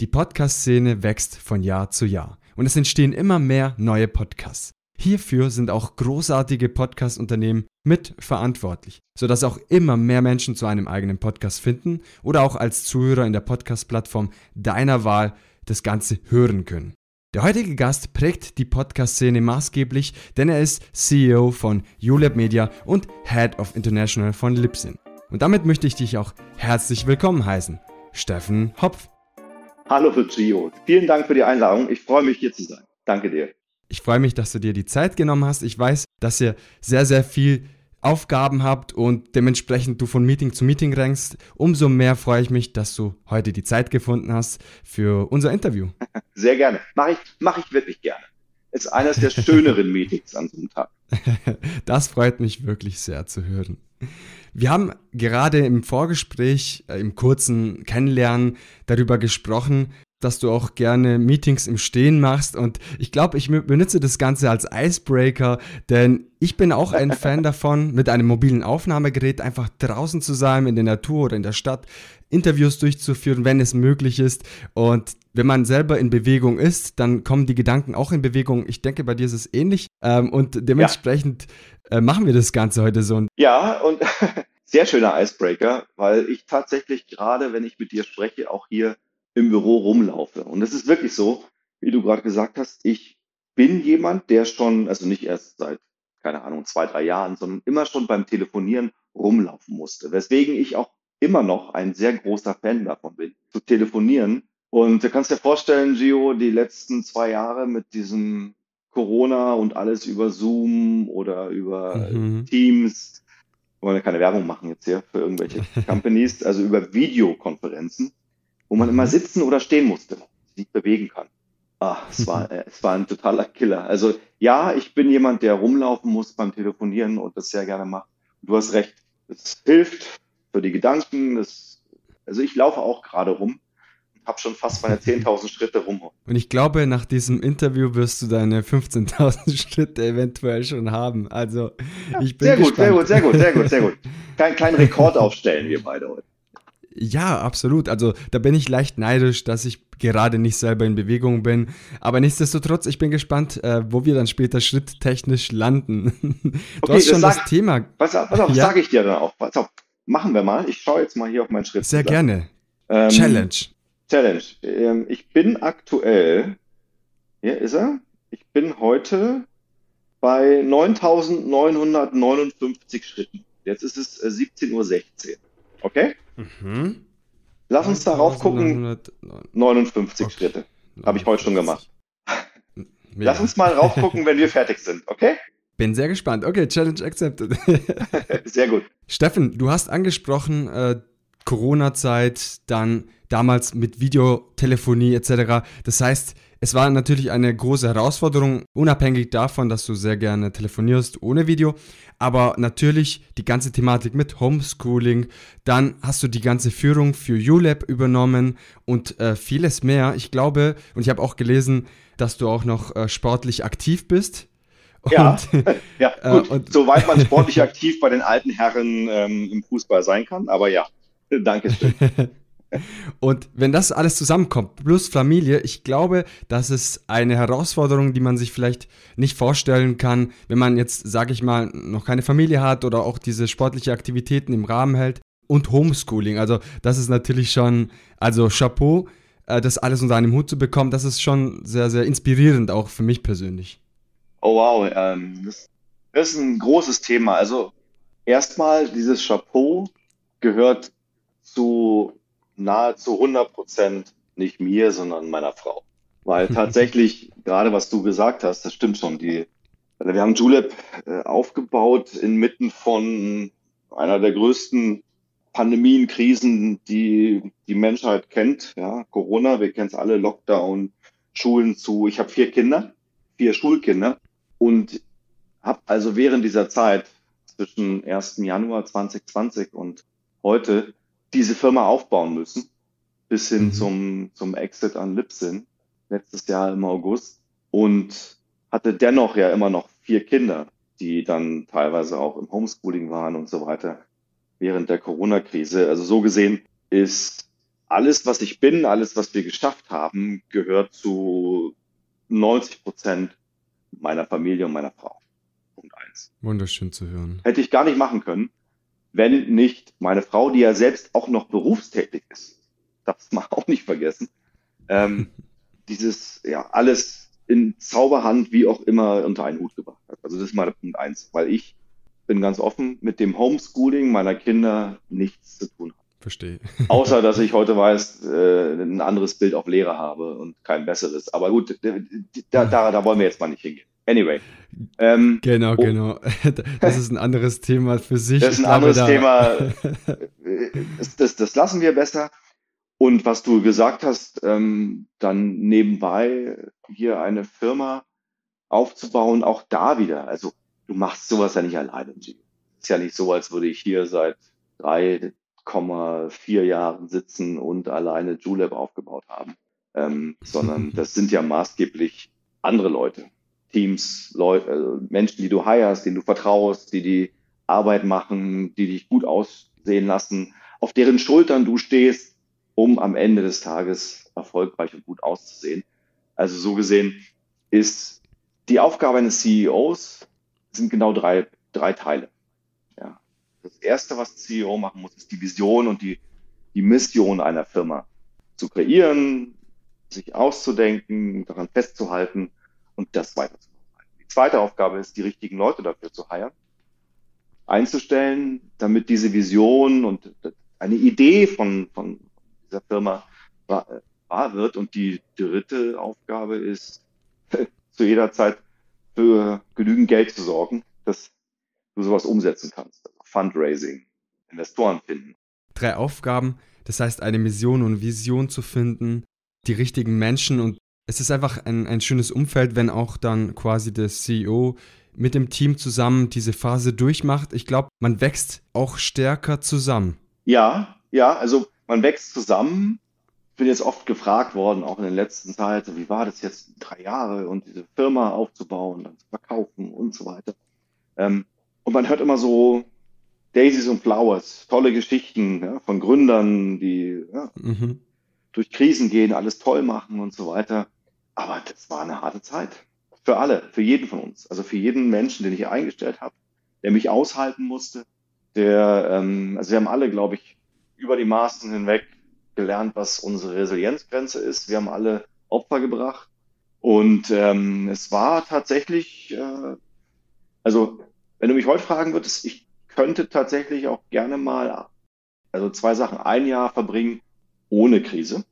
Die Podcast-Szene wächst von Jahr zu Jahr und es entstehen immer mehr neue Podcasts. Hierfür sind auch großartige Podcast-Unternehmen mitverantwortlich, sodass auch immer mehr Menschen zu einem eigenen Podcast finden oder auch als Zuhörer in der Podcast-Plattform deiner Wahl das Ganze hören können. Der heutige Gast prägt die Podcast-Szene maßgeblich, denn er ist CEO von ULab Media und Head of International von Libsyn. Und damit möchte ich dich auch herzlich willkommen heißen, Steffen Hopf. Hallo Gio. Vielen Dank für die Einladung. Ich freue mich hier zu sein. Danke dir. Ich freue mich, dass du dir die Zeit genommen hast. Ich weiß, dass ihr sehr, sehr viel Aufgaben habt und dementsprechend du von Meeting zu Meeting rennst. Umso mehr freue ich mich, dass du heute die Zeit gefunden hast für unser Interview. Sehr gerne. Mache ich, mach ich wirklich gerne. Ist eines der schöneren Meetings an so einem Tag. Das freut mich wirklich sehr zu hören. Wir haben gerade im Vorgespräch, äh, im kurzen Kennenlernen darüber gesprochen, dass du auch gerne Meetings im Stehen machst und ich glaube, ich benutze das Ganze als Icebreaker, denn ich bin auch ein Fan davon, mit einem mobilen Aufnahmegerät einfach draußen zu sein, in der Natur oder in der Stadt, Interviews durchzuführen, wenn es möglich ist und wenn man selber in Bewegung ist, dann kommen die Gedanken auch in Bewegung. Ich denke, bei dir ist es ähnlich ähm, und dementsprechend ja. äh, machen wir das Ganze heute so. Ja, und sehr schöner Icebreaker, weil ich tatsächlich gerade, wenn ich mit dir spreche, auch hier im Büro rumlaufe. Und es ist wirklich so, wie du gerade gesagt hast, ich bin jemand, der schon, also nicht erst seit, keine Ahnung, zwei, drei Jahren, sondern immer schon beim Telefonieren rumlaufen musste. Weswegen ich auch immer noch ein sehr großer Fan davon bin, zu telefonieren. Und du kannst dir vorstellen, Gio, die letzten zwei Jahre mit diesem Corona und alles über Zoom oder über mhm. Teams, wollen wir keine Werbung machen jetzt hier für irgendwelche Companies, also über Videokonferenzen, wo man immer sitzen oder stehen musste, sich bewegen kann. Ah, es war, äh, es war ein totaler Killer. Also ja, ich bin jemand, der rumlaufen muss beim Telefonieren und das sehr gerne macht. Du hast recht. Es hilft für die Gedanken. Das, also ich laufe auch gerade rum habe schon fast meine 10.000 Schritte rum. Und ich glaube, nach diesem Interview wirst du deine 15.000 Schritte eventuell schon haben. Also ich bin sehr gut, gespannt. sehr gut, sehr gut, sehr gut, sehr gut. Kein, kein Rekord aufstellen wir beide heute. Ja, absolut. Also da bin ich leicht neidisch, dass ich gerade nicht selber in Bewegung bin. Aber nichtsdestotrotz, ich bin gespannt, äh, wo wir dann später schritttechnisch landen. du okay, hast schon das, sag, das Thema. Pass auf, pass auf ja? sage ich dir dann auch. Pass auf, machen wir mal. Ich schaue jetzt mal hier auf meinen Schritt. Sehr gerne. Ähm, Challenge. Challenge. Ähm, ich bin aktuell, hier ist er, ich bin heute bei 9959 Schritten. Jetzt ist es 17.16 Uhr. Okay? Mhm. Lass uns darauf gucken. 59 okay. Schritte. Habe ich heute schon gemacht. Ja. Lass uns mal rauf gucken, wenn wir fertig sind, okay? Bin sehr gespannt. Okay, Challenge accepted. sehr gut. Steffen, du hast angesprochen, äh, Corona-Zeit, dann damals mit Videotelefonie etc. Das heißt, es war natürlich eine große Herausforderung, unabhängig davon, dass du sehr gerne telefonierst ohne Video. Aber natürlich die ganze Thematik mit Homeschooling. Dann hast du die ganze Führung für ULab übernommen und äh, vieles mehr. Ich glaube, und ich habe auch gelesen, dass du auch noch äh, sportlich aktiv bist. Und, ja, ja gut, äh, und, soweit man sportlich aktiv bei den alten Herren ähm, im Fußball sein kann, aber ja, danke schön. Und wenn das alles zusammenkommt, plus Familie, ich glaube, das ist eine Herausforderung, die man sich vielleicht nicht vorstellen kann, wenn man jetzt, sage ich mal, noch keine Familie hat oder auch diese sportliche Aktivitäten im Rahmen hält. Und Homeschooling, also das ist natürlich schon, also Chapeau, äh, das alles unter einem Hut zu bekommen, das ist schon sehr, sehr inspirierend, auch für mich persönlich. Oh wow, ähm, das ist ein großes Thema. Also erstmal, dieses Chapeau gehört zu nahezu 100 Prozent nicht mir, sondern meiner Frau. Weil tatsächlich, gerade was du gesagt hast, das stimmt schon. Die, also wir haben Julep äh, aufgebaut inmitten von einer der größten Pandemien, Krisen, die die Menschheit kennt. Ja, Corona, wir kennen es alle, Lockdown, Schulen zu. Ich habe vier Kinder, vier Schulkinder und habe also während dieser Zeit zwischen 1. Januar 2020 und heute diese Firma aufbauen müssen, bis hin mhm. zum, zum Exit an Lipsin letztes Jahr im August und hatte dennoch ja immer noch vier Kinder, die dann teilweise auch im Homeschooling waren und so weiter während der Corona-Krise. Also so gesehen ist alles, was ich bin, alles, was wir geschafft haben, gehört zu 90 Prozent meiner Familie und meiner Frau. Punkt eins. Wunderschön zu hören. Hätte ich gar nicht machen können, wenn nicht meine Frau, die ja selbst auch noch berufstätig ist, darf man auch nicht vergessen, ähm, dieses, ja, alles in Zauberhand, wie auch immer, unter einen Hut gebracht hat. Also das ist mal Punkt eins, weil ich bin ganz offen, mit dem Homeschooling meiner Kinder nichts zu tun habe. Verstehe. Außer, dass ich heute weiß, äh, ein anderes Bild auf Lehre habe und kein besseres. Aber gut, da, da, da wollen wir jetzt mal nicht hingehen. Anyway. Ähm, genau, oh, genau. Das ist ein anderes Thema für sich. Das ist ein anderes da Thema. Das, das, das, lassen wir besser. Und was du gesagt hast, ähm, dann nebenbei hier eine Firma aufzubauen, auch da wieder. Also du machst sowas ja nicht alleine. Es ist ja nicht so, als würde ich hier seit drei, 8,4 Jahren sitzen und alleine Julep aufgebaut haben, ähm, sondern das sind ja maßgeblich andere Leute, Teams, Leute, also Menschen, die du heierst, denen du vertraust, die die Arbeit machen, die dich gut aussehen lassen, auf deren Schultern du stehst, um am Ende des Tages erfolgreich und gut auszusehen. Also so gesehen ist die Aufgabe eines CEOs sind genau drei, drei Teile. Das Erste, was CEO machen muss, ist die Vision und die, die Mission einer Firma zu kreieren, sich auszudenken, daran festzuhalten und das weiterzumachen. Die zweite Aufgabe ist, die richtigen Leute dafür zu heiren, einzustellen, damit diese Vision und eine Idee von, von dieser Firma wahr, wird. Und die dritte Aufgabe ist, zu jeder Zeit für genügend Geld zu sorgen, dass du sowas umsetzen kannst. Fundraising, Investoren finden. Drei Aufgaben, das heißt eine Mission und Vision zu finden, die richtigen Menschen und es ist einfach ein, ein schönes Umfeld, wenn auch dann quasi der CEO mit dem Team zusammen diese Phase durchmacht. Ich glaube, man wächst auch stärker zusammen. Ja, ja, also man wächst zusammen. Ich bin jetzt oft gefragt worden, auch in der letzten Zeit, wie war das jetzt drei Jahre und diese Firma aufzubauen, dann zu verkaufen und so weiter. Ähm, und man hört immer so Daisies und Flowers, tolle Geschichten ja, von Gründern, die ja, mhm. durch Krisen gehen, alles toll machen und so weiter. Aber das war eine harte Zeit. Für alle, für jeden von uns. Also für jeden Menschen, den ich eingestellt habe, der mich aushalten musste. Der, ähm, also wir haben alle, glaube ich, über die Maßen hinweg gelernt, was unsere Resilienzgrenze ist. Wir haben alle Opfer gebracht. Und ähm, es war tatsächlich, äh, also wenn du mich heute fragen würdest, ich könnte tatsächlich auch gerne mal, also zwei Sachen, ein Jahr verbringen ohne Krise,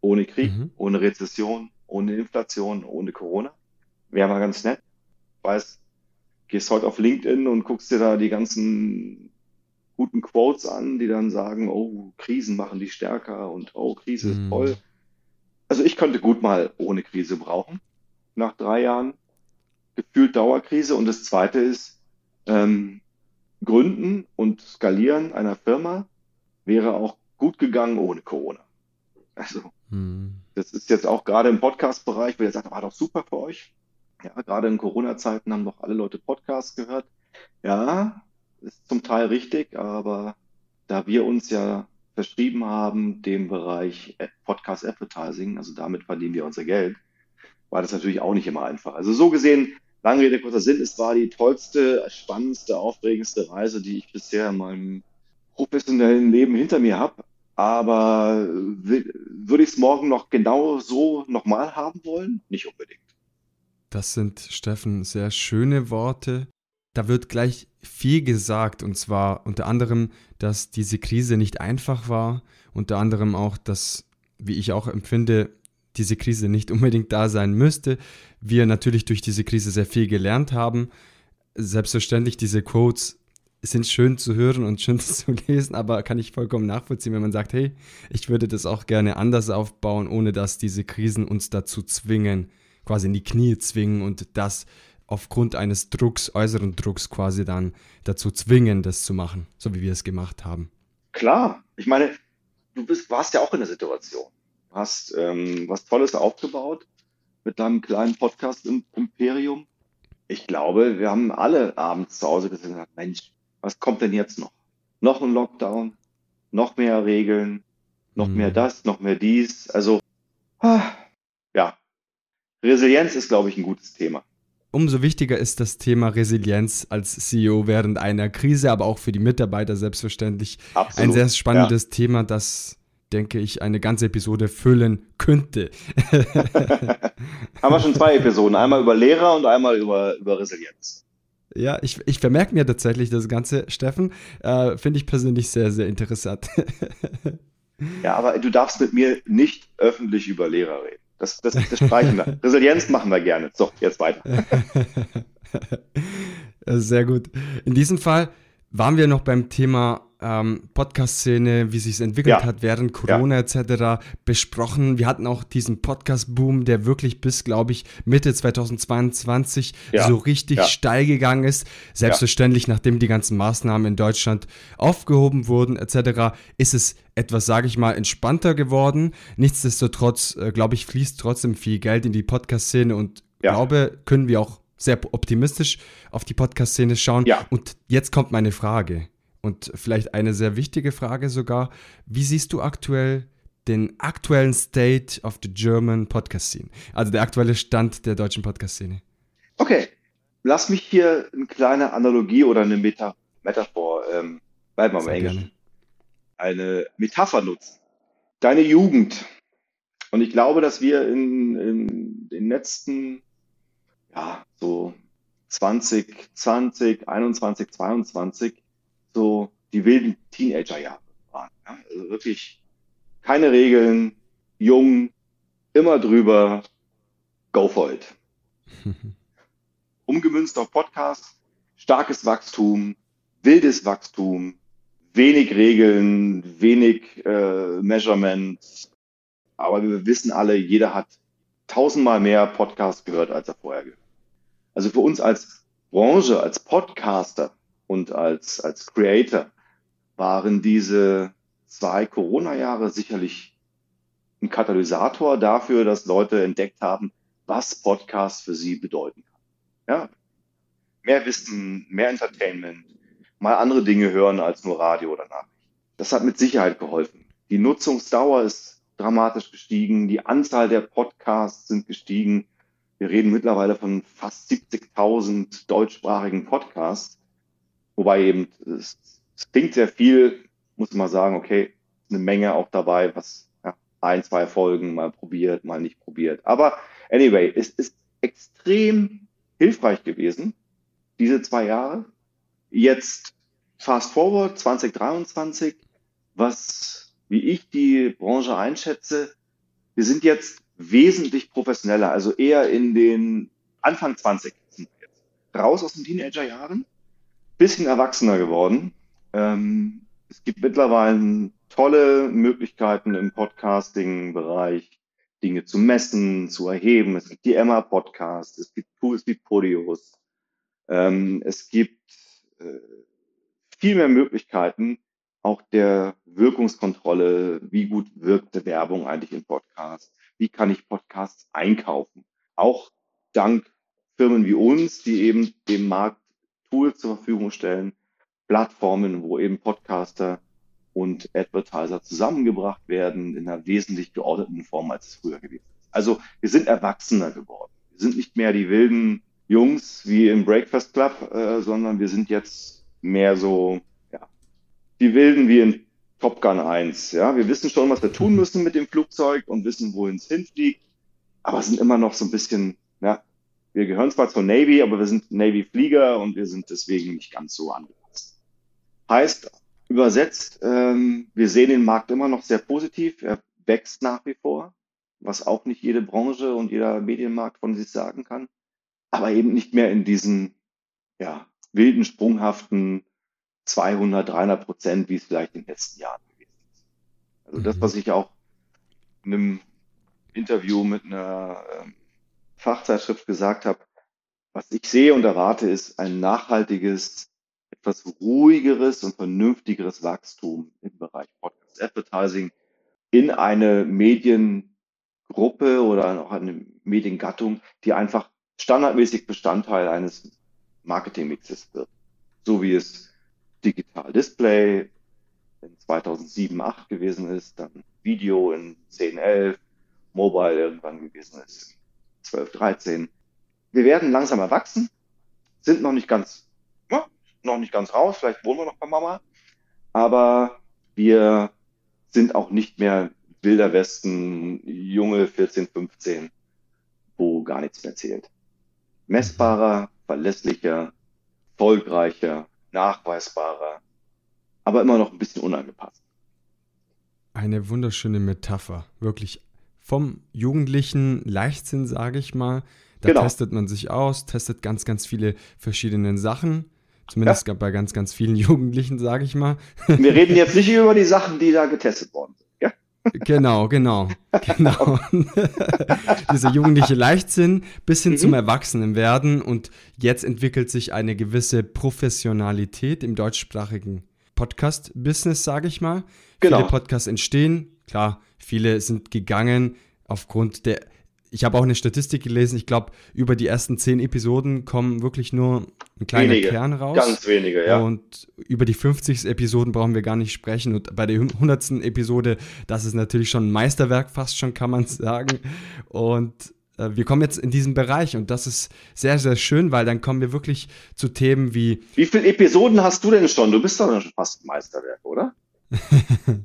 ohne Krieg, mhm. ohne Rezession, ohne Inflation, ohne Corona. Wäre mal ganz nett. Weiß, gehst heute auf LinkedIn und guckst dir da die ganzen guten Quotes an, die dann sagen, oh, Krisen machen die stärker und oh, Krise mhm. ist toll. Also ich könnte gut mal ohne Krise brauchen, nach drei Jahren gefühlt Dauerkrise. Und das Zweite ist, ähm, Gründen und Skalieren einer Firma wäre auch gut gegangen ohne Corona. Also, hm. Das ist jetzt auch gerade im Podcast-Bereich, wo ihr sagt, war doch super für euch. Ja, gerade in Corona-Zeiten haben doch alle Leute Podcasts gehört. Ja, ist zum Teil richtig, aber da wir uns ja verschrieben haben, dem Bereich Podcast Advertising, also damit verdienen wir unser Geld, war das natürlich auch nicht immer einfach. Also so gesehen Lange Rede, kurzer Sinn, es war die tollste, spannendste, aufregendste Reise, die ich bisher in meinem professionellen Leben hinter mir habe. Aber würde ich es morgen noch genau so nochmal haben wollen? Nicht unbedingt. Das sind, Steffen, sehr schöne Worte. Da wird gleich viel gesagt, und zwar unter anderem, dass diese Krise nicht einfach war, unter anderem auch, dass, wie ich auch empfinde, diese Krise nicht unbedingt da sein müsste. Wir natürlich durch diese Krise sehr viel gelernt haben. Selbstverständlich, diese Quotes sind schön zu hören und schön zu lesen, aber kann ich vollkommen nachvollziehen, wenn man sagt, hey, ich würde das auch gerne anders aufbauen, ohne dass diese Krisen uns dazu zwingen, quasi in die Knie zwingen und das aufgrund eines Drucks, äußeren Drucks quasi dann dazu zwingen, das zu machen, so wie wir es gemacht haben. Klar, ich meine, du bist, warst ja auch in der Situation hast ähm, was Tolles aufgebaut mit deinem kleinen Podcast-Imperium. Ich glaube, wir haben alle abends zu Hause gesagt, Mensch, was kommt denn jetzt noch? Noch ein Lockdown, noch mehr Regeln, noch mhm. mehr das, noch mehr dies. Also, ah, ja, Resilienz ist, glaube ich, ein gutes Thema. Umso wichtiger ist das Thema Resilienz als CEO während einer Krise, aber auch für die Mitarbeiter selbstverständlich. Absolut. Ein sehr spannendes ja. Thema, das, denke ich, eine ganze Episode füllen könnte. Haben wir schon zwei Episoden, einmal über Lehrer und einmal über, über Resilienz. Ja, ich, ich vermerke mir tatsächlich das Ganze, Steffen. Äh, Finde ich persönlich sehr, sehr interessant. ja, aber du darfst mit mir nicht öffentlich über Lehrer reden. Das, das, das streichen wir. Resilienz machen wir gerne. So, jetzt weiter. Sehr gut. In diesem Fall waren wir noch beim Thema ähm, Podcast-Szene, wie sich es entwickelt ja. hat während Corona ja. etc. besprochen. Wir hatten auch diesen Podcast-Boom, der wirklich bis, glaube ich, Mitte 2022 ja. so richtig steil gegangen ist. Selbstverständlich, nachdem die ganzen Maßnahmen in Deutschland aufgehoben wurden etc., ist es etwas, sage ich mal, entspannter geworden. Nichtsdestotrotz, äh, glaube ich, fließt trotzdem viel Geld in die Podcast-Szene und glaube, können wir auch sehr optimistisch auf die Podcast-Szene schauen. Und jetzt kommt meine Frage und vielleicht eine sehr wichtige Frage sogar. Wie siehst du aktuell den aktuellen State of the German Podcast Scene? Also der aktuelle Stand der deutschen Podcast-Szene. Okay, lass mich hier eine kleine Analogie oder eine Meta Metaphor, ähm, bleiben wir im Englischen, eine Metapher nutzen. Deine Jugend. Und ich glaube, dass wir in, in den letzten, ja, so 20, 20, 21, 22 so die wilden Teenagerjahre waren. Ja? Also wirklich keine Regeln, jung, immer drüber, go for it. Umgemünzt auf Podcast, starkes Wachstum, wildes Wachstum, wenig Regeln, wenig äh, Measurement. Aber wir wissen alle, jeder hat tausendmal mehr Podcasts gehört, als er vorher gehört. Also für uns als Branche, als Podcaster, und als, als Creator waren diese zwei Corona-Jahre sicherlich ein Katalysator dafür, dass Leute entdeckt haben, was Podcast für sie bedeuten kann. Ja? Mehr Wissen, mehr Entertainment, mal andere Dinge hören als nur Radio oder Nachrichten. Das hat mit Sicherheit geholfen. Die Nutzungsdauer ist dramatisch gestiegen, die Anzahl der Podcasts sind gestiegen. Wir reden mittlerweile von fast 70.000 deutschsprachigen Podcasts. Wobei eben, es, es klingt sehr viel, muss man sagen, okay, eine Menge auch dabei, was ja, ein, zwei Folgen mal probiert, mal nicht probiert. Aber anyway, es ist extrem hilfreich gewesen, diese zwei Jahre. Jetzt fast forward 2023, was, wie ich die Branche einschätze, wir sind jetzt wesentlich professioneller, also eher in den Anfang 20 sind wir jetzt. Raus aus den Teenagerjahren bisschen erwachsener geworden. Ähm, es gibt mittlerweile tolle Möglichkeiten im Podcasting-Bereich, Dinge zu messen, zu erheben. Es gibt die Emma-Podcast, es gibt Tools wie Podius. Ähm, es gibt äh, viel mehr Möglichkeiten auch der Wirkungskontrolle. Wie gut wirkt Werbung eigentlich im Podcast? Wie kann ich Podcasts einkaufen? Auch dank Firmen wie uns, die eben dem Markt Tools zur Verfügung stellen, Plattformen, wo eben Podcaster und Advertiser zusammengebracht werden in einer wesentlich geordneten Form, als es früher gewesen ist. Also wir sind erwachsener geworden. Wir sind nicht mehr die wilden Jungs wie im Breakfast Club, äh, sondern wir sind jetzt mehr so, ja, die Wilden wie in Top Gun 1. Ja, wir wissen schon, was wir tun müssen mit dem Flugzeug und wissen, wohin es hinfliegt, aber sind immer noch so ein bisschen, wir gehören zwar zur Navy, aber wir sind Navy-Flieger und wir sind deswegen nicht ganz so angepasst. Heißt, übersetzt, ähm, wir sehen den Markt immer noch sehr positiv. Er wächst nach wie vor, was auch nicht jede Branche und jeder Medienmarkt von sich sagen kann. Aber eben nicht mehr in diesen ja, wilden, sprunghaften 200, 300 Prozent, wie es vielleicht in den letzten Jahren gewesen ist. Also das, mhm. was ich auch in einem Interview mit einer ähm, Fachzeitschrift gesagt habe, was ich sehe und erwarte, ist ein nachhaltiges, etwas ruhigeres und vernünftigeres Wachstum im Bereich Podcast Advertising in eine Mediengruppe oder auch eine Mediengattung, die einfach standardmäßig Bestandteil eines Marketingmixes wird. So wie es Digital Display in 2007, 2008 gewesen ist, dann Video in 10, 11, Mobile irgendwann gewesen ist 12, 13. Wir werden langsam erwachsen, sind noch nicht ganz, ja, noch nicht ganz raus, vielleicht wohnen wir noch bei Mama, aber wir sind auch nicht mehr wilder Westen, junge 14, 15, wo gar nichts mehr zählt. Messbarer, verlässlicher, erfolgreicher, nachweisbarer, aber immer noch ein bisschen unangepasst. Eine wunderschöne Metapher, wirklich vom jugendlichen Leichtsinn, sage ich mal. Da genau. testet man sich aus, testet ganz, ganz viele verschiedene Sachen. Zumindest ja. bei ganz, ganz vielen Jugendlichen, sage ich mal. Wir reden jetzt nicht über die Sachen, die da getestet worden sind. Ja? Genau, genau, genau. Dieser jugendliche Leichtsinn bis hin mhm. zum Erwachsenenwerden und jetzt entwickelt sich eine gewisse Professionalität im deutschsprachigen Podcast-Business, sage ich mal. Genau. Viele Podcasts entstehen, klar, viele sind gegangen aufgrund der ich habe auch eine Statistik gelesen, ich glaube, über die ersten zehn Episoden kommen wirklich nur ein kleiner wenige, Kern raus. Ganz wenige, ja. Und über die 50 Episoden brauchen wir gar nicht sprechen. Und bei der 100. Episode, das ist natürlich schon ein Meisterwerk, fast schon, kann man sagen. Und äh, wir kommen jetzt in diesen Bereich und das ist sehr, sehr schön, weil dann kommen wir wirklich zu Themen wie. Wie viele Episoden hast du denn schon? Du bist doch schon fast ein Meisterwerk, oder?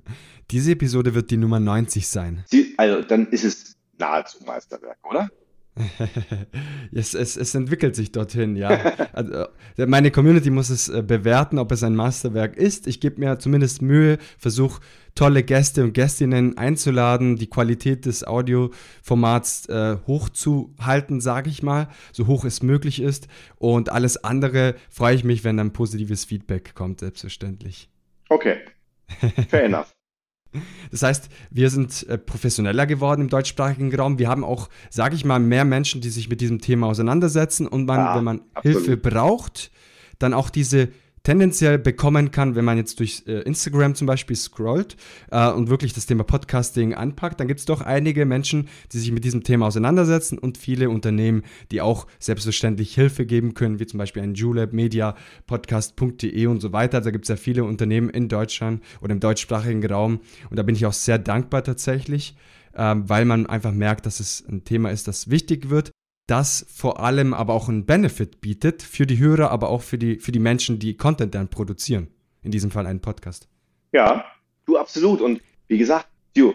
Diese Episode wird die Nummer 90 sein. Sie, also dann ist es nahezu Meisterwerk, oder? es, es, es, entwickelt sich dorthin, ja. Also, meine Community muss es äh, bewerten, ob es ein Meisterwerk ist. Ich gebe mir zumindest Mühe, versuche tolle Gäste und Gästinnen einzuladen, die Qualität des Audioformats äh, hochzuhalten, sage ich mal, so hoch es möglich ist. Und alles andere freue ich mich, wenn dann positives Feedback kommt, selbstverständlich. Okay. Fair enough. Das heißt, wir sind äh, professioneller geworden im deutschsprachigen Raum. Wir haben auch, sage ich mal, mehr Menschen, die sich mit diesem Thema auseinandersetzen und man, ja, wenn man absolut. Hilfe braucht, dann auch diese tendenziell bekommen kann, wenn man jetzt durch äh, Instagram zum Beispiel scrollt äh, und wirklich das Thema Podcasting anpackt, dann gibt es doch einige Menschen, die sich mit diesem Thema auseinandersetzen und viele Unternehmen, die auch selbstverständlich Hilfe geben können, wie zum Beispiel ein Julep, Media, Podcast.de und so weiter. Da gibt es ja viele Unternehmen in Deutschland oder im deutschsprachigen Raum und da bin ich auch sehr dankbar tatsächlich, äh, weil man einfach merkt, dass es ein Thema ist, das wichtig wird das vor allem aber auch einen Benefit bietet für die Hörer, aber auch für die, für die Menschen, die Content dann produzieren. In diesem Fall einen Podcast. Ja, du absolut. Und wie gesagt, du,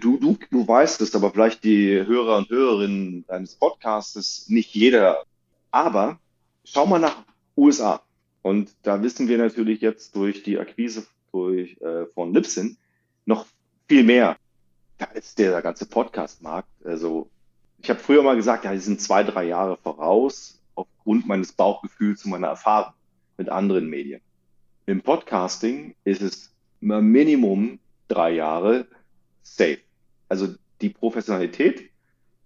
du, du, du weißt es, aber vielleicht die Hörer und Hörerinnen deines Podcasts nicht jeder. Aber schau mal nach USA. Und da wissen wir natürlich jetzt durch die Akquise durch, äh, von Libsyn noch viel mehr. Da ist der ganze Podcast-Markt, also ich habe früher mal gesagt, ja, die sind zwei, drei Jahre voraus aufgrund meines Bauchgefühls und meiner Erfahrung mit anderen Medien. Im Podcasting ist es Minimum drei Jahre safe. Also die Professionalität,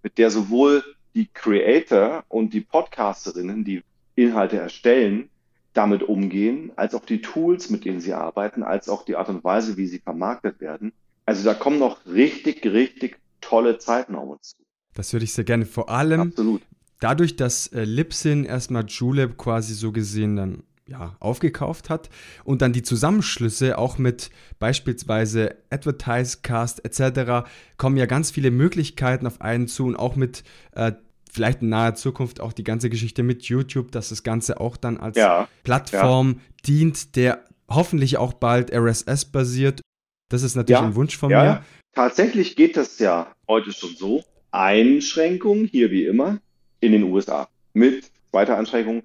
mit der sowohl die Creator und die Podcasterinnen, die Inhalte erstellen, damit umgehen, als auch die Tools, mit denen sie arbeiten, als auch die Art und Weise, wie sie vermarktet werden. Also da kommen noch richtig, richtig tolle Zeiten auf uns zu. Das würde ich sehr gerne. Vor allem Absolut. dadurch, dass äh, Libsyn erstmal Julep quasi so gesehen dann ja, aufgekauft hat und dann die Zusammenschlüsse auch mit beispielsweise Advertisecast etc. kommen ja ganz viele Möglichkeiten auf einen zu und auch mit äh, vielleicht in naher Zukunft auch die ganze Geschichte mit YouTube, dass das Ganze auch dann als ja, Plattform ja. dient, der hoffentlich auch bald RSS basiert. Das ist natürlich ja, ein Wunsch von mir. Tatsächlich geht das ja heute schon so. Einschränkung, hier wie immer, in den USA. Mit zweiter Einschränkung,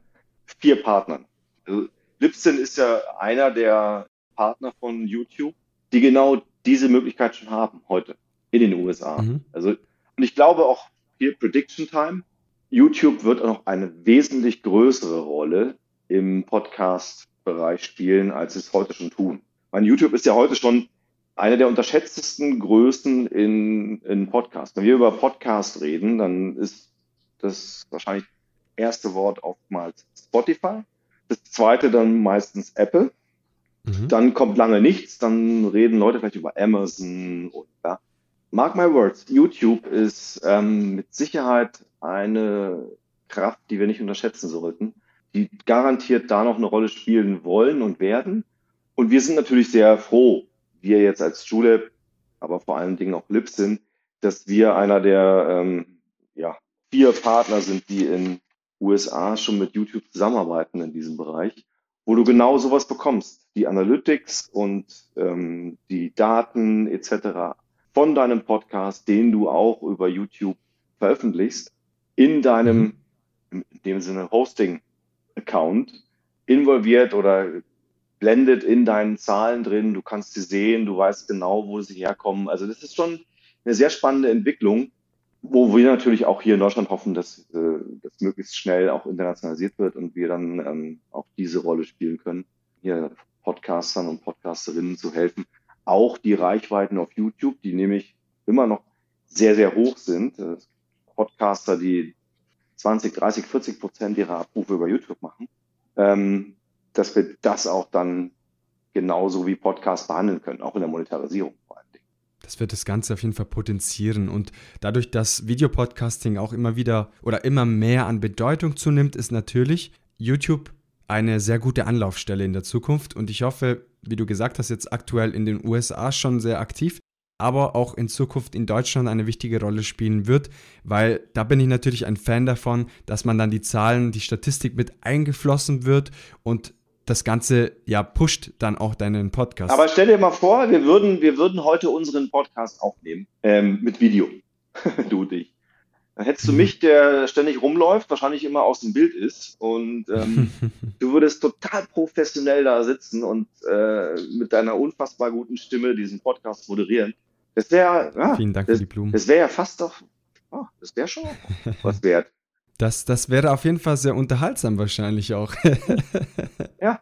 vier Partnern. Also, Libsyn ist ja einer der Partner von YouTube, die genau diese Möglichkeit schon haben heute in den USA. Mhm. Also, und ich glaube auch hier Prediction Time. YouTube wird auch noch eine wesentlich größere Rolle im Podcast-Bereich spielen, als es heute schon tun. Mein YouTube ist ja heute schon eine der unterschätztesten Größen in, in Podcast. Wenn wir über Podcast reden, dann ist das wahrscheinlich erste Wort oftmals Spotify. Das zweite dann meistens Apple. Mhm. Dann kommt lange nichts, dann reden Leute vielleicht über Amazon und ja. Mark my words, YouTube ist ähm, mit Sicherheit eine Kraft, die wir nicht unterschätzen sollten, die garantiert da noch eine Rolle spielen wollen und werden. Und wir sind natürlich sehr froh, wir jetzt als Schule aber vor allen Dingen auch Libsyn, dass wir einer der ähm, ja, vier Partner sind, die in USA schon mit YouTube zusammenarbeiten in diesem Bereich, wo du genau sowas bekommst. Die Analytics und ähm, die Daten etc. von deinem Podcast, den du auch über YouTube veröffentlichst, in deinem, mhm. in dem Sinne Hosting-Account involviert oder blendet in deinen Zahlen drin. Du kannst sie sehen, du weißt genau, wo sie herkommen. Also das ist schon eine sehr spannende Entwicklung, wo wir natürlich auch hier in Deutschland hoffen, dass äh, das möglichst schnell auch internationalisiert wird und wir dann ähm, auch diese Rolle spielen können, hier Podcastern und Podcasterinnen zu helfen. Auch die Reichweiten auf YouTube, die nämlich immer noch sehr, sehr hoch sind. Äh, Podcaster, die 20, 30, 40 Prozent ihrer Abrufe über YouTube machen, ähm, dass wir das auch dann genauso wie Podcast behandeln können, auch in der Monetarisierung vor allem. Das wird das Ganze auf jeden Fall potenzieren. Und dadurch, dass Videopodcasting auch immer wieder oder immer mehr an Bedeutung zunimmt, ist natürlich YouTube eine sehr gute Anlaufstelle in der Zukunft. Und ich hoffe, wie du gesagt hast, jetzt aktuell in den USA schon sehr aktiv, aber auch in Zukunft in Deutschland eine wichtige Rolle spielen wird, weil da bin ich natürlich ein Fan davon, dass man dann die Zahlen, die Statistik mit eingeflossen wird und das Ganze ja pusht dann auch deinen Podcast. Aber stell dir mal vor, wir würden, wir würden heute unseren Podcast aufnehmen ähm, mit Video. du und ich. Dann hättest du mhm. mich, der ständig rumläuft, wahrscheinlich immer aus dem Bild ist und ähm, du würdest total professionell da sitzen und äh, mit deiner unfassbar guten Stimme diesen Podcast moderieren. Das wäre, ja, Vielen Dank das, für die Blumen. Das wäre ja fast doch, oh, das wäre schon was wert. Das, das wäre auf jeden Fall sehr unterhaltsam wahrscheinlich auch. ja.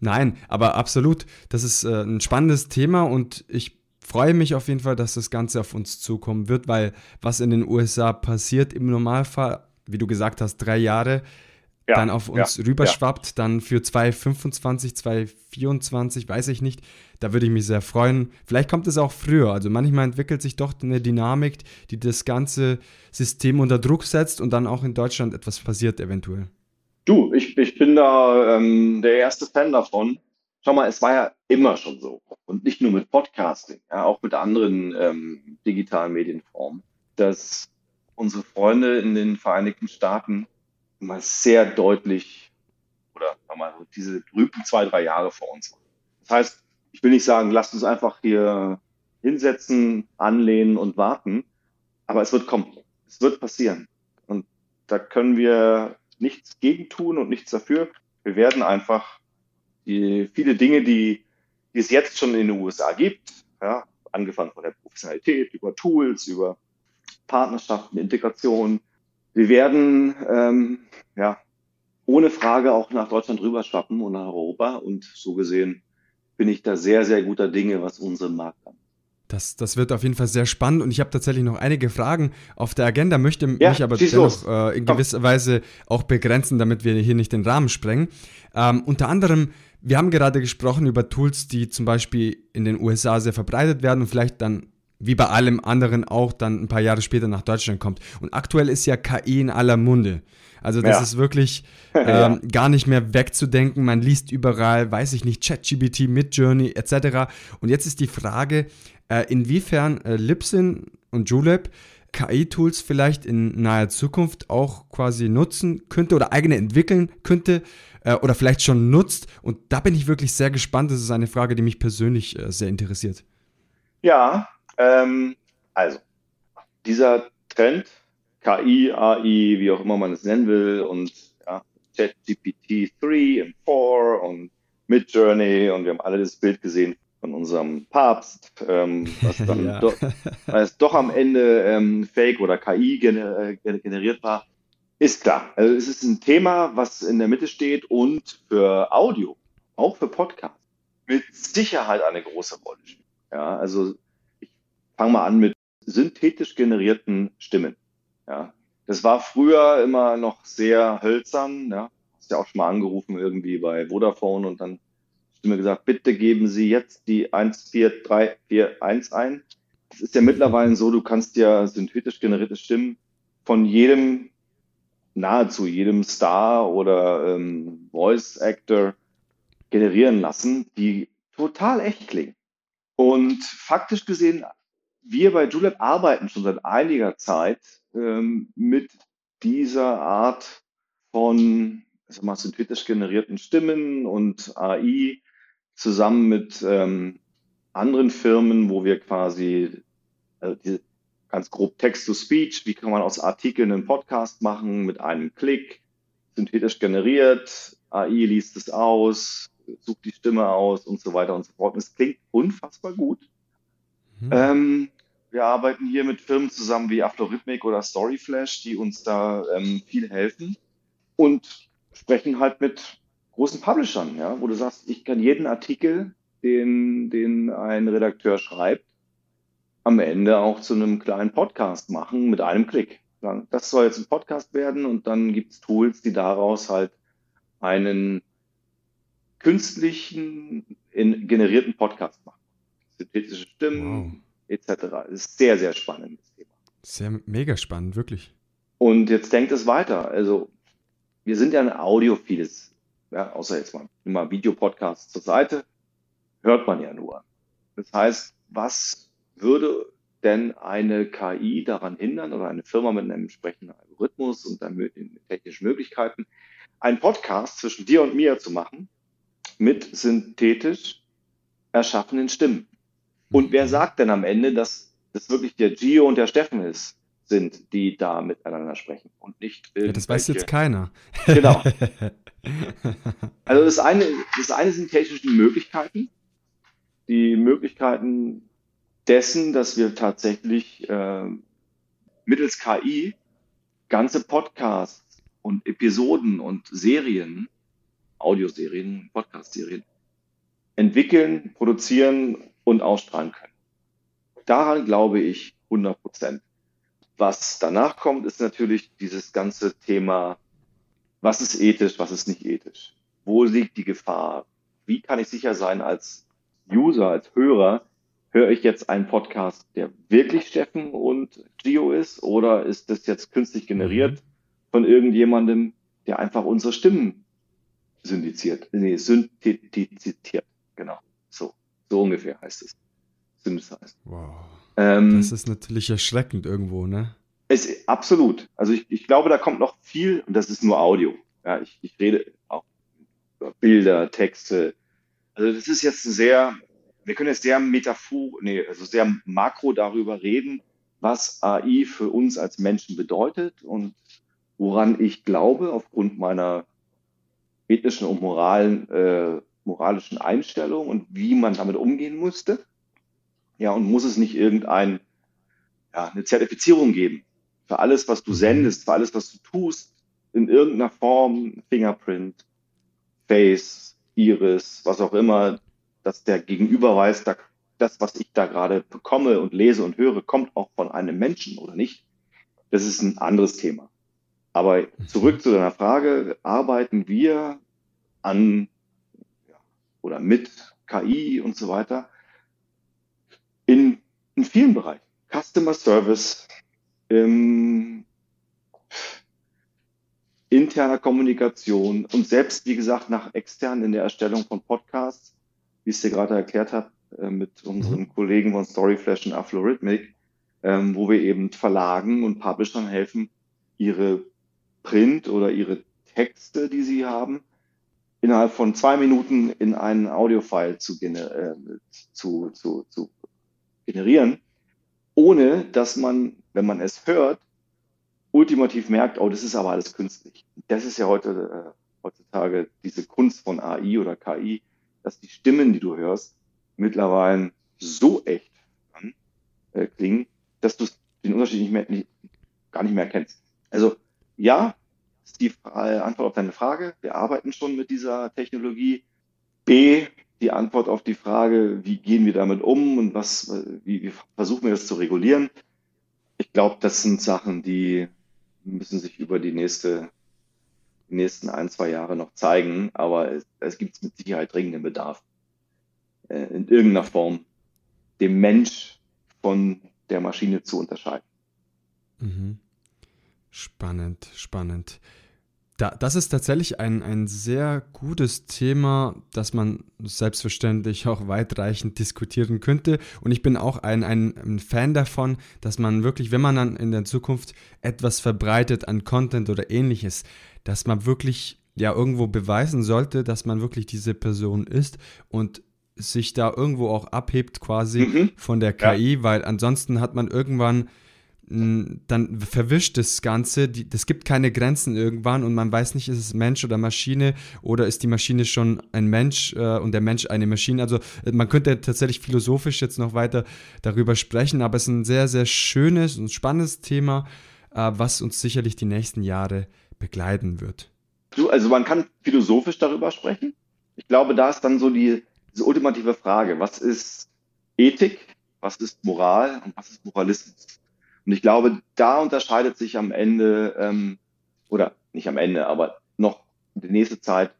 Nein, aber absolut. Das ist äh, ein spannendes Thema und ich freue mich auf jeden Fall, dass das Ganze auf uns zukommen wird, weil was in den USA passiert im Normalfall, wie du gesagt hast, drei Jahre, ja, dann auf uns ja, rüberschwappt, ja. dann für 2025, 2024, weiß ich nicht. Da würde ich mich sehr freuen. Vielleicht kommt es auch früher. Also manchmal entwickelt sich doch eine Dynamik, die das ganze System unter Druck setzt und dann auch in Deutschland etwas passiert eventuell. Du, ich, ich bin da ähm, der erste Fan davon. Schau mal, es war ja immer schon so. Und nicht nur mit Podcasting, ja, auch mit anderen ähm, digitalen Medienformen, dass unsere Freunde in den Vereinigten Staaten mal sehr deutlich oder mal diese berühmten zwei, drei Jahre vor uns. Das heißt, ich will nicht sagen, lasst uns einfach hier hinsetzen, anlehnen und warten, aber es wird kommen. Es wird passieren. Und da können wir nichts gegen tun und nichts dafür. Wir werden einfach die viele Dinge, die, die es jetzt schon in den USA gibt, ja, angefangen von der Professionalität, über Tools, über Partnerschaften, Integration, wir werden ähm, ja, ohne Frage auch nach Deutschland rüberschwappen und nach Europa. Und so gesehen bin ich da sehr, sehr guter Dinge, was unseren Markt angeht. Das, das wird auf jeden Fall sehr spannend und ich habe tatsächlich noch einige Fragen auf der Agenda, möchte ja, mich aber dennoch äh, in gewisser Weise auch begrenzen, damit wir hier nicht den Rahmen sprengen. Ähm, unter anderem, wir haben gerade gesprochen über Tools, die zum Beispiel in den USA sehr verbreitet werden und vielleicht dann wie bei allem anderen auch dann ein paar Jahre später nach Deutschland kommt. Und aktuell ist ja KI in aller Munde. Also das ja. ist wirklich ähm, ja. gar nicht mehr wegzudenken. Man liest überall, weiß ich nicht, ChatGPT, Midjourney etc. Und jetzt ist die Frage, äh, inwiefern äh, Libsyn und Julep KI-Tools vielleicht in naher Zukunft auch quasi nutzen könnte oder eigene entwickeln könnte äh, oder vielleicht schon nutzt. Und da bin ich wirklich sehr gespannt. Das ist eine Frage, die mich persönlich äh, sehr interessiert. Ja, ähm, also, dieser Trend, KI, AI, wie auch immer man es nennen will, und ja, ChatGPT 3 und 4 und Midjourney und wir haben alle das Bild gesehen von unserem Papst, ähm, was dann ja. doch, was doch am Ende ähm, Fake oder KI gener generiert war, ist klar. Also es ist ein Thema, was in der Mitte steht und für Audio, auch für Podcast, mit Sicherheit eine große Rolle spielt. Ja, also fangen wir an mit synthetisch generierten Stimmen. Ja, das war früher immer noch sehr hölzern. Ja, hast ja auch schon mal angerufen irgendwie bei Vodafone und dann Stimme gesagt, bitte geben Sie jetzt die 14341 ein. Es ist ja mittlerweile so, du kannst ja synthetisch generierte Stimmen von jedem, nahezu jedem Star oder ähm, Voice Actor generieren lassen, die total echt klingen. Und faktisch gesehen, wir bei Julep arbeiten schon seit einiger Zeit ähm, mit dieser Art von also mal, synthetisch generierten Stimmen und AI zusammen mit ähm, anderen Firmen, wo wir quasi also die, ganz grob Text-to-Speech, wie kann man aus Artikeln einen Podcast machen mit einem Klick, synthetisch generiert, AI liest es aus, sucht die Stimme aus und so weiter und so fort. Und es klingt unfassbar gut. Mhm. Ähm, wir arbeiten hier mit Firmen zusammen wie Aflorhythmic oder Storyflash, die uns da ähm, viel helfen und sprechen halt mit großen Publishern, ja, wo du sagst, ich kann jeden Artikel, den, den ein Redakteur schreibt, am Ende auch zu einem kleinen Podcast machen mit einem Klick. Das soll jetzt ein Podcast werden und dann gibt es Tools, die daraus halt einen künstlichen, generierten Podcast machen. Synthetische Stimmen, wow etc. Das ist sehr, sehr spannendes Thema. Sehr mega spannend, wirklich. Und jetzt denkt es weiter. Also, wir sind ja ein Audiophiles, ja, außer jetzt mal, mal Videopodcast zur Seite, hört man ja nur. Das heißt, was würde denn eine KI daran hindern oder eine Firma mit einem entsprechenden Algorithmus und dann technischen Möglichkeiten, einen Podcast zwischen dir und mir zu machen mit synthetisch erschaffenen Stimmen? Und wer sagt denn am Ende, dass das wirklich der Gio und der Steffen ist, sind, die da miteinander sprechen und nicht ja, Das weiß jetzt keiner. Genau. Also das eine, das eine sind technische Möglichkeiten, die Möglichkeiten dessen, dass wir tatsächlich äh, mittels KI ganze Podcasts und Episoden und Serien, Audioserien, Podcast-Serien entwickeln, produzieren und ausstrahlen können. Daran glaube ich 100 Prozent. Was danach kommt, ist natürlich dieses ganze Thema, was ist ethisch, was ist nicht ethisch? Wo liegt die Gefahr? Wie kann ich sicher sein als User, als Hörer, höre ich jetzt einen Podcast, der wirklich Steffen und Gio ist, oder ist das jetzt künstlich generiert von irgendjemandem, der einfach unsere Stimmen synthesiert, nee, synthetisiert, genau. So ungefähr heißt es. Synthesize. Wow. Ähm, das ist natürlich erschreckend irgendwo, ne? Es, absolut. Also ich, ich glaube, da kommt noch viel, und das ist nur Audio. Ja, ich, ich rede auch über Bilder, Texte. Also das ist jetzt sehr, wir können jetzt sehr metaphor, nee, also sehr makro darüber reden, was AI für uns als Menschen bedeutet und woran ich glaube, aufgrund meiner ethischen und moralen äh, moralischen Einstellung und wie man damit umgehen musste. Ja, und muss es nicht irgendein, ja, eine Zertifizierung geben für alles, was du mhm. sendest, für alles, was du tust, in irgendeiner Form, Fingerprint, Face, Iris, was auch immer, dass der Gegenüber weiß, da, das, was ich da gerade bekomme und lese und höre, kommt auch von einem Menschen oder nicht. Das ist ein anderes Thema. Aber zurück zu deiner Frage, arbeiten wir an oder mit KI und so weiter in, in vielen Bereichen. Customer Service, ähm, interner Kommunikation und selbst, wie gesagt, nach extern in der Erstellung von Podcasts, wie ich es dir gerade erklärt habe, äh, mit unseren mhm. Kollegen von Storyflash und Aflorhythmic, ähm, wo wir eben Verlagen und Publishern helfen, ihre Print oder ihre Texte, die sie haben, innerhalb von zwei Minuten in einen Audiofile zu, äh, zu, zu, zu generieren, ohne dass man, wenn man es hört, ultimativ merkt, oh, das ist aber alles künstlich. Das ist ja heute, äh, heutzutage diese Kunst von AI oder KI, dass die Stimmen, die du hörst, mittlerweile so echt äh, klingen, dass du den Unterschied nicht mehr, nicht, gar nicht mehr erkennst. Also ja, die Antwort auf deine Frage. Wir arbeiten schon mit dieser Technologie. B, die Antwort auf die Frage, wie gehen wir damit um und was, wie, wie versuchen wir das zu regulieren. Ich glaube, das sind Sachen, die müssen sich über die nächste, die nächsten ein, zwei Jahre noch zeigen. Aber es, es gibt mit Sicherheit dringenden Bedarf, äh, in irgendeiner Form dem Mensch von der Maschine zu unterscheiden. Mhm. Spannend, spannend. Da, das ist tatsächlich ein, ein sehr gutes Thema, das man selbstverständlich auch weitreichend diskutieren könnte. Und ich bin auch ein, ein, ein, Fan davon, dass man wirklich, wenn man dann in der Zukunft etwas verbreitet an Content oder ähnliches, dass man wirklich ja irgendwo beweisen sollte, dass man wirklich diese Person ist und sich da irgendwo auch abhebt quasi mhm. von der KI, ja. weil ansonsten hat man irgendwann dann verwischt das Ganze, die, das gibt keine Grenzen irgendwann und man weiß nicht, ist es Mensch oder Maschine oder ist die Maschine schon ein Mensch äh, und der Mensch eine Maschine. Also äh, man könnte tatsächlich philosophisch jetzt noch weiter darüber sprechen, aber es ist ein sehr, sehr schönes und spannendes Thema, äh, was uns sicherlich die nächsten Jahre begleiten wird. Du, also man kann philosophisch darüber sprechen. Ich glaube, da ist dann so die, diese ultimative Frage, was ist Ethik, was ist Moral und was ist Moralismus? Und ich glaube, da unterscheidet sich am Ende, ähm, oder nicht am Ende, aber noch in der nächsten Zeit,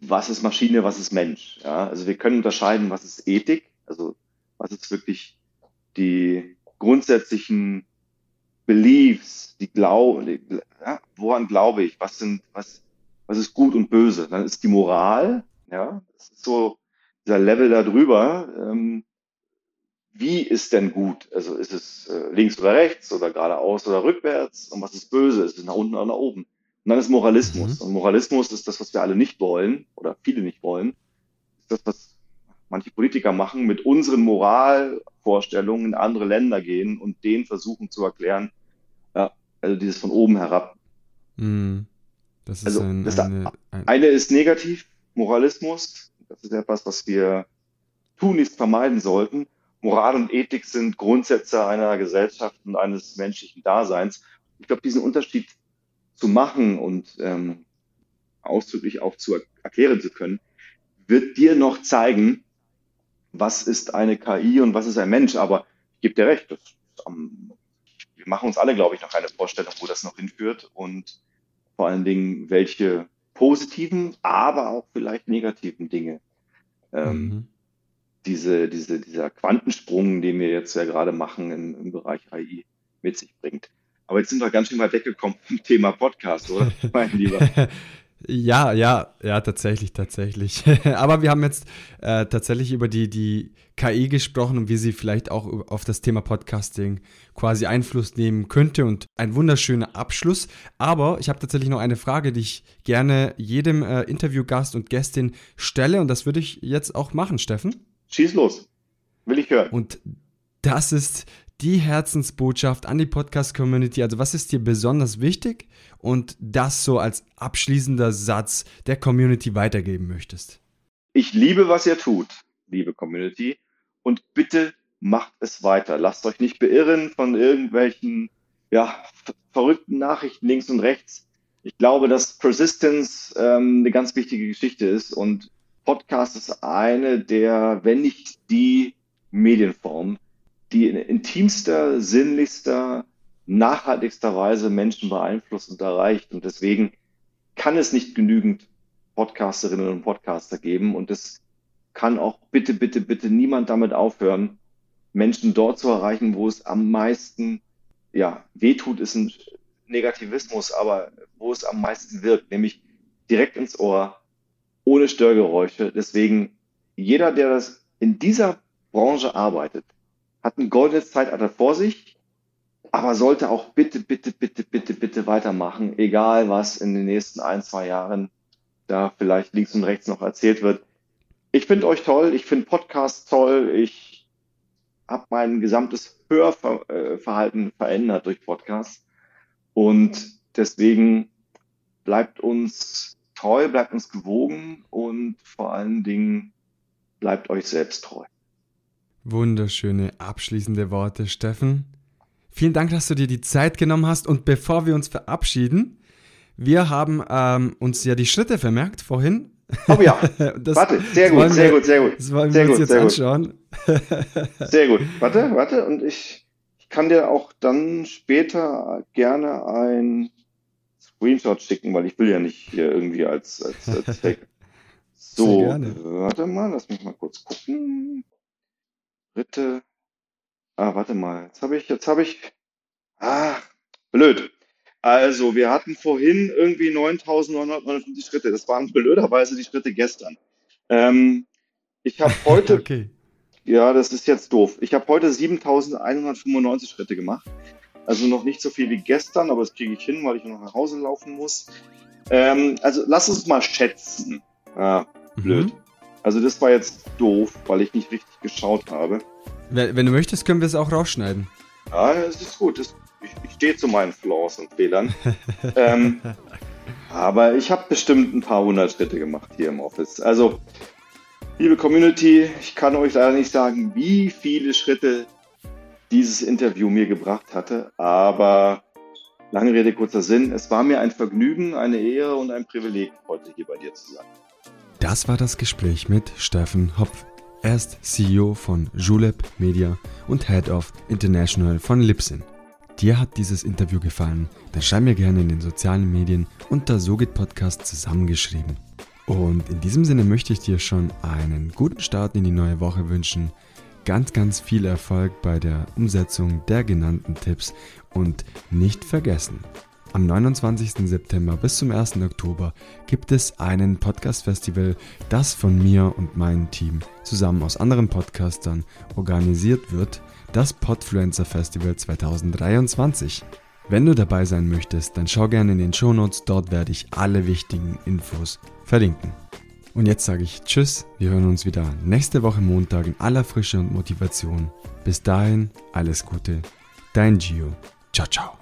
was ist Maschine, was ist Mensch. Ja? Also wir können unterscheiden, was ist Ethik, also was ist wirklich die grundsätzlichen Beliefs, die Glaube, ja, woran glaube ich, was sind, was, was ist gut und böse. Dann ist die Moral, ja, das ist so dieser Level da drüber, ähm, wie ist denn gut? Also ist es äh, links oder rechts oder geradeaus oder rückwärts? Und was ist böse? Ist es nach unten oder nach oben? Und dann ist Moralismus. Mhm. Und Moralismus ist das, was wir alle nicht wollen oder viele nicht wollen. Ist das, was manche Politiker machen, mit unseren Moralvorstellungen in andere Länder gehen und denen versuchen zu erklären, ja, also dieses von oben herab. Mhm. Das ist also ein, das eine, ein... eine ist negativ, Moralismus. Das ist etwas, was wir tunlichst vermeiden sollten. Moral und Ethik sind Grundsätze einer Gesellschaft und eines menschlichen Daseins. Ich glaube, diesen Unterschied zu machen und ähm, ausdrücklich auch zu erklären zu können, wird dir noch zeigen, was ist eine KI und was ist ein Mensch. Aber ich gebe dir recht, das, um, wir machen uns alle, glaube ich, noch eine Vorstellung, wo das noch hinführt und vor allen Dingen, welche positiven, aber auch vielleicht negativen Dinge ähm, mhm diese, diese, dieser Quantensprung, den wir jetzt ja gerade machen im, im Bereich AI mit sich bringt. Aber jetzt sind wir ganz schön mal weggekommen vom Thema Podcast, oder? Mein Lieber. Ja, ja, ja, tatsächlich, tatsächlich. Aber wir haben jetzt äh, tatsächlich über die, die KI gesprochen und wie sie vielleicht auch auf das Thema Podcasting quasi Einfluss nehmen könnte und ein wunderschöner Abschluss. Aber ich habe tatsächlich noch eine Frage, die ich gerne jedem äh, Interviewgast und Gästin stelle und das würde ich jetzt auch machen, Steffen. Schieß los. Will ich hören. Und das ist die Herzensbotschaft an die Podcast-Community. Also was ist dir besonders wichtig und das so als abschließender Satz der Community weitergeben möchtest? Ich liebe, was ihr tut, liebe Community. Und bitte macht es weiter. Lasst euch nicht beirren von irgendwelchen ja, verrückten Nachrichten links und rechts. Ich glaube, dass Persistence ähm, eine ganz wichtige Geschichte ist und Podcast ist eine der, wenn nicht die Medienform, die in intimster, sinnlichster, nachhaltigster Weise Menschen beeinflusst und erreicht. Und deswegen kann es nicht genügend Podcasterinnen und Podcaster geben. Und es kann auch bitte, bitte, bitte niemand damit aufhören, Menschen dort zu erreichen, wo es am meisten, ja, wehtut, ist ein Negativismus, aber wo es am meisten wirkt, nämlich direkt ins Ohr, ohne Störgeräusche. Deswegen, jeder, der das in dieser Branche arbeitet, hat ein goldenes Zeitalter vor sich, aber sollte auch bitte, bitte, bitte, bitte, bitte weitermachen, egal was in den nächsten ein, zwei Jahren da vielleicht links und rechts noch erzählt wird. Ich finde euch toll, ich finde Podcasts toll, ich habe mein gesamtes Hörverhalten verändert durch Podcasts und deswegen bleibt uns treu, bleibt uns gewogen und vor allen Dingen bleibt euch selbst treu. Wunderschöne abschließende Worte, Steffen. Vielen Dank, dass du dir die Zeit genommen hast. Und bevor wir uns verabschieden, wir haben ähm, uns ja die Schritte vermerkt vorhin. Oh ja, das, warte, sehr gut, sehr wir, gut, sehr gut. Das wollen sehr wir uns gut, jetzt anschauen. sehr gut, warte, warte. Und ich, ich kann dir auch dann später gerne ein Screenshot schicken, weil ich will ja nicht hier irgendwie als, als, als Fake. So, warte mal, lass mich mal kurz gucken. Dritte. Ah, warte mal. Jetzt habe ich, jetzt habe ich. Ah, blöd. Also, wir hatten vorhin irgendwie 9.959 Schritte. Das waren blöderweise die Schritte gestern. Ähm, ich habe heute, Okay. ja, das ist jetzt doof. Ich habe heute 7.195 Schritte gemacht. Also noch nicht so viel wie gestern, aber das kriege ich hin, weil ich noch nach Hause laufen muss. Ähm, also lass uns mal schätzen. Ah, blöd. Mhm. Also das war jetzt doof, weil ich nicht richtig geschaut habe. Wenn wenn du möchtest, können wir es auch rausschneiden. Ja, es ist gut. Das, ich, ich stehe zu meinen Flaws und Fehlern. ähm, aber ich habe bestimmt ein paar hundert Schritte gemacht hier im Office. Also, liebe Community, ich kann euch leider nicht sagen, wie viele Schritte dieses Interview mir gebracht hatte, aber lange Rede, kurzer Sinn. Es war mir ein Vergnügen, eine Ehre und ein Privileg, heute hier bei dir zu sein. Das war das Gespräch mit Steffen Hopf. Er ist CEO von Julep Media und Head of International von Lipsin. Dir hat dieses Interview gefallen? Dann schreib mir gerne in den sozialen Medien unter Sogit Podcast zusammengeschrieben. Und in diesem Sinne möchte ich dir schon einen guten Start in die neue Woche wünschen. Ganz, ganz viel Erfolg bei der Umsetzung der genannten Tipps und nicht vergessen, am 29. September bis zum 1. Oktober gibt es einen Podcast-Festival, das von mir und meinem Team zusammen aus anderen Podcastern organisiert wird, das Podfluencer Festival 2023. Wenn du dabei sein möchtest, dann schau gerne in den Shownotes, dort werde ich alle wichtigen Infos verlinken. Und jetzt sage ich Tschüss, wir hören uns wieder nächste Woche Montag in aller Frische und Motivation. Bis dahin, alles Gute, dein Gio. Ciao, ciao.